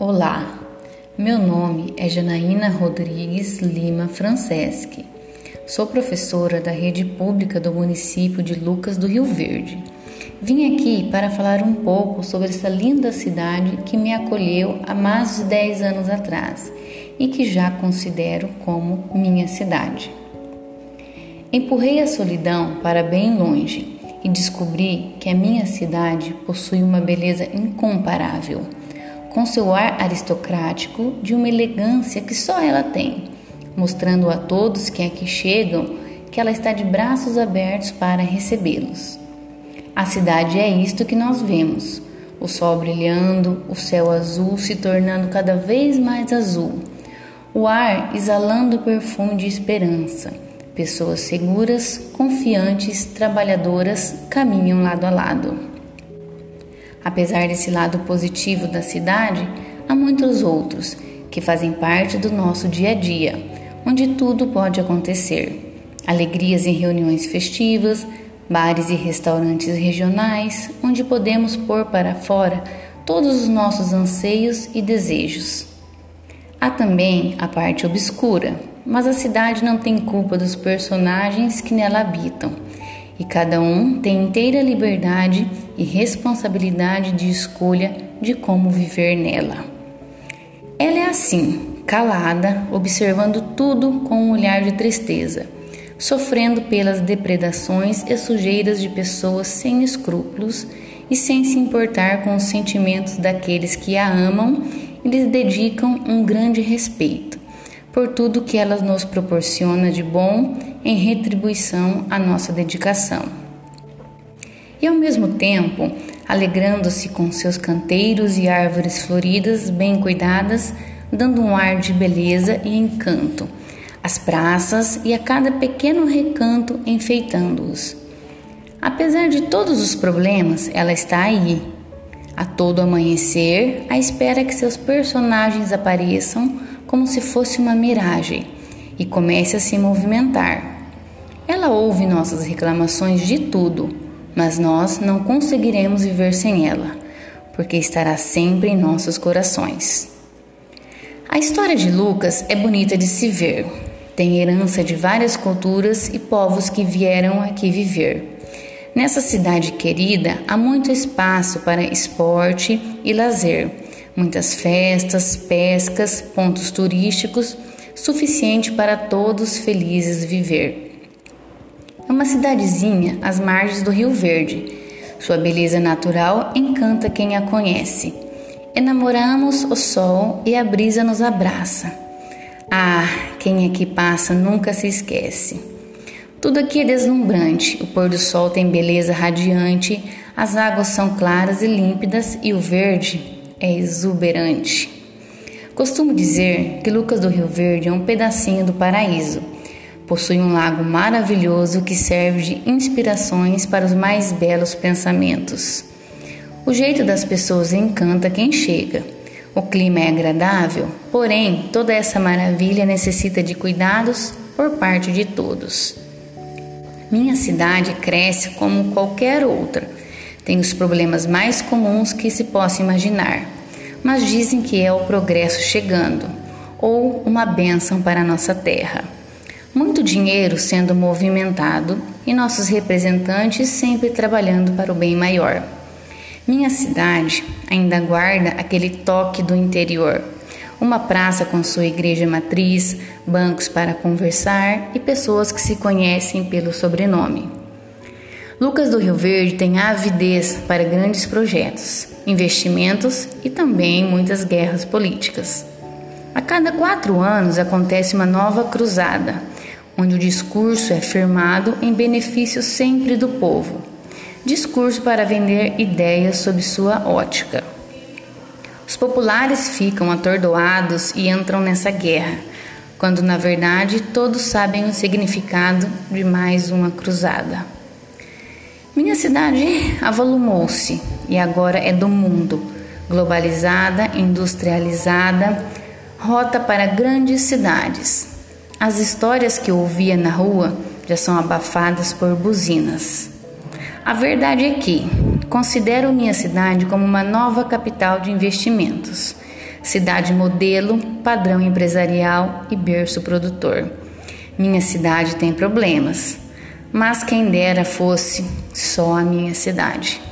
Olá, meu nome é Janaína Rodrigues Lima Franceschi. Sou professora da rede pública do município de Lucas do Rio Verde. Vim aqui para falar um pouco sobre essa linda cidade que me acolheu há mais de 10 anos atrás e que já considero como minha cidade. Empurrei a solidão para bem longe e descobri que a minha cidade possui uma beleza incomparável, com seu ar aristocrático de uma elegância que só ela tem, mostrando a todos que aqui chegam que ela está de braços abertos para recebê-los. A cidade é isto que nós vemos: o sol brilhando, o céu azul se tornando cada vez mais azul, o ar exalando o perfume de esperança Pessoas seguras, confiantes, trabalhadoras caminham lado a lado. Apesar desse lado positivo da cidade, há muitos outros que fazem parte do nosso dia a dia, onde tudo pode acontecer. Alegrias em reuniões festivas, bares e restaurantes regionais, onde podemos pôr para fora todos os nossos anseios e desejos. Há também a parte obscura, mas a cidade não tem culpa dos personagens que nela habitam, e cada um tem inteira liberdade e responsabilidade de escolha de como viver nela. Ela é assim, calada, observando tudo com um olhar de tristeza, sofrendo pelas depredações e sujeiras de pessoas sem escrúpulos e sem se importar com os sentimentos daqueles que a amam e lhes dedicam um grande respeito por tudo que ela nos proporciona de bom em retribuição à nossa dedicação. E ao mesmo tempo, alegrando-se com seus canteiros e árvores floridas bem cuidadas, dando um ar de beleza e encanto, as praças e a cada pequeno recanto enfeitando-os. Apesar de todos os problemas, ela está aí, a todo amanhecer, à espera que seus personagens apareçam como se fosse uma miragem e comece a se movimentar. Ela ouve nossas reclamações de tudo, mas nós não conseguiremos viver sem ela, porque estará sempre em nossos corações. A história de Lucas é bonita de se ver. Tem herança de várias culturas e povos que vieram aqui viver. Nessa cidade querida há muito espaço para esporte e lazer muitas festas, pescas, pontos turísticos, suficiente para todos felizes viver. É uma cidadezinha às margens do Rio Verde. Sua beleza natural encanta quem a conhece. Enamoramos o sol e a brisa nos abraça. Ah, quem aqui passa nunca se esquece. Tudo aqui é deslumbrante. O pôr do sol tem beleza radiante, as águas são claras e límpidas e o verde é exuberante. Costumo dizer que Lucas do Rio Verde é um pedacinho do paraíso. Possui um lago maravilhoso que serve de inspirações para os mais belos pensamentos. O jeito das pessoas encanta quem chega. O clima é agradável, porém, toda essa maravilha necessita de cuidados por parte de todos. Minha cidade cresce como qualquer outra tem os problemas mais comuns que se possa imaginar, mas dizem que é o progresso chegando ou uma bênção para a nossa terra. Muito dinheiro sendo movimentado e nossos representantes sempre trabalhando para o bem maior. Minha cidade ainda guarda aquele toque do interior. Uma praça com sua igreja matriz, bancos para conversar e pessoas que se conhecem pelo sobrenome. Lucas do Rio Verde tem avidez para grandes projetos, investimentos e também muitas guerras políticas. A cada quatro anos acontece uma nova cruzada, onde o discurso é firmado em benefício sempre do povo. Discurso para vender ideias sob sua ótica. Os populares ficam atordoados e entram nessa guerra, quando na verdade todos sabem o significado de mais uma cruzada. Minha cidade avolumou-se e agora é do mundo, globalizada, industrializada, rota para grandes cidades. As histórias que ouvia na rua já são abafadas por buzinas. A verdade é que considero minha cidade como uma nova capital de investimentos. cidade modelo, padrão empresarial e berço produtor. Minha cidade tem problemas, mas quem dera fosse só a minha cidade.